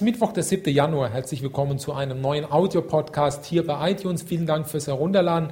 Mittwoch, der 7. Januar. Herzlich willkommen zu einem neuen Audio-Podcast hier bei iTunes. Vielen Dank fürs Herunterladen.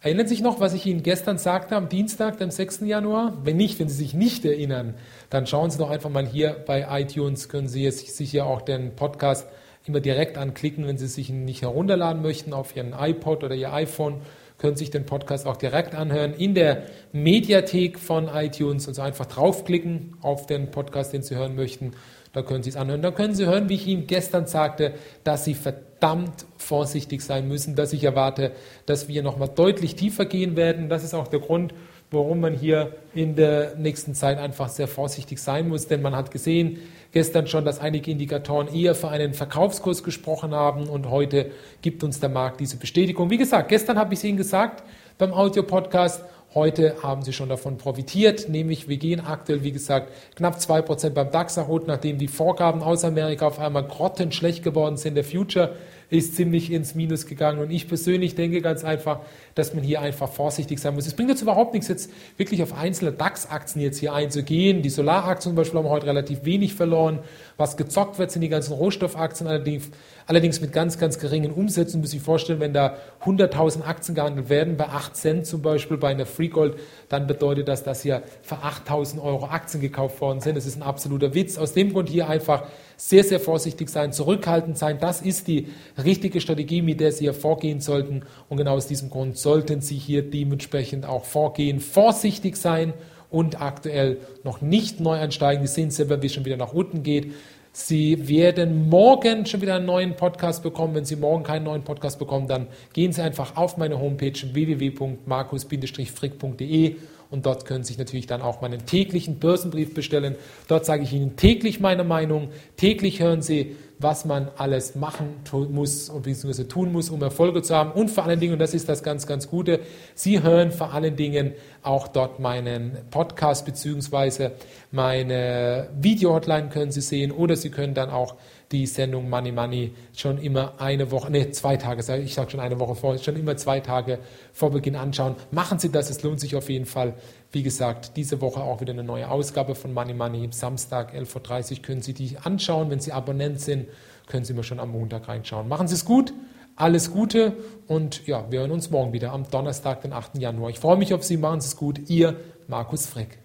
Erinnern Sie sich noch, was ich Ihnen gestern sagte am Dienstag, dem 6. Januar? Wenn nicht, wenn Sie sich nicht erinnern, dann schauen Sie doch einfach mal hier bei iTunes, können Sie sich sicher auch den Podcast immer direkt anklicken, wenn Sie sich nicht herunterladen möchten auf Ihren iPod oder Ihr iPhone können sich den Podcast auch direkt anhören in der Mediathek von iTunes. Also einfach draufklicken auf den Podcast, den Sie hören möchten. Da können Sie es anhören. Da können Sie hören, wie ich Ihnen gestern sagte, dass Sie verdammt vorsichtig sein müssen, dass ich erwarte, dass wir nochmal deutlich tiefer gehen werden. Das ist auch der Grund, warum man hier in der nächsten Zeit einfach sehr vorsichtig sein muss. Denn man hat gesehen, gestern schon, dass einige Indikatoren eher für einen Verkaufskurs gesprochen haben und heute gibt uns der Markt diese Bestätigung. Wie gesagt, gestern habe ich es Ihnen gesagt beim Audio-Podcast. Heute haben Sie schon davon profitiert, nämlich wir gehen aktuell, wie gesagt, knapp 2% beim DAX erholt, nachdem die Vorgaben aus Amerika auf einmal grottenschlecht geworden sind. Der Future ist ziemlich ins Minus gegangen. Und ich persönlich denke ganz einfach, dass man hier einfach vorsichtig sein muss. Es bringt jetzt überhaupt nichts, jetzt wirklich auf einzelne DAX-Aktien jetzt hier einzugehen. Die Solaraktien zum Beispiel haben heute relativ wenig verloren. Was gezockt wird, sind die ganzen Rohstoffaktien allerdings, allerdings mit ganz, ganz geringen Umsätzen. Muss ich vorstellen, wenn da 100.000 Aktien gehandelt werden, bei 8 Cent zum Beispiel bei einer Freegold, dann bedeutet das, dass hier für 8.000 Euro Aktien gekauft worden sind. Das ist ein absoluter Witz. Aus dem Grund hier einfach sehr, sehr vorsichtig sein, zurückhaltend sein. Das ist die richtige Strategie, mit der Sie hier vorgehen sollten. Und genau aus diesem Grund sollten Sie hier dementsprechend auch vorgehen, vorsichtig sein und aktuell noch nicht neu einsteigen. Sie sehen selber, wie es schon wieder nach unten geht. Sie werden morgen schon wieder einen neuen Podcast bekommen. Wenn Sie morgen keinen neuen Podcast bekommen, dann gehen Sie einfach auf meine Homepage www.markus-frick.de und dort können Sie sich natürlich dann auch meinen täglichen Börsenbrief bestellen. Dort sage ich Ihnen täglich meine Meinung. Täglich hören Sie, was man alles machen muss und bzw. tun muss, um Erfolge zu haben. Und vor allen Dingen, und das ist das ganz, ganz Gute, Sie hören vor allen Dingen auch dort meinen Podcast bzw. meine Video-Hotline können Sie sehen oder Sie können dann auch die Sendung Money Money schon immer eine Woche, nee, zwei Tage, ich sage schon eine Woche vor, schon immer zwei Tage vor Beginn anschauen. Machen Sie das, es lohnt sich auf jeden Fall. Wie gesagt, diese Woche auch wieder eine neue Ausgabe von Money Money. Samstag 11.30 Uhr können Sie die anschauen. Wenn Sie Abonnent sind, können Sie mir schon am Montag reinschauen. Machen Sie es gut. Alles Gute und ja, wir hören uns morgen wieder am Donnerstag, den 8. Januar. Ich freue mich auf Sie. Machen Sie es gut. Ihr Markus Frick.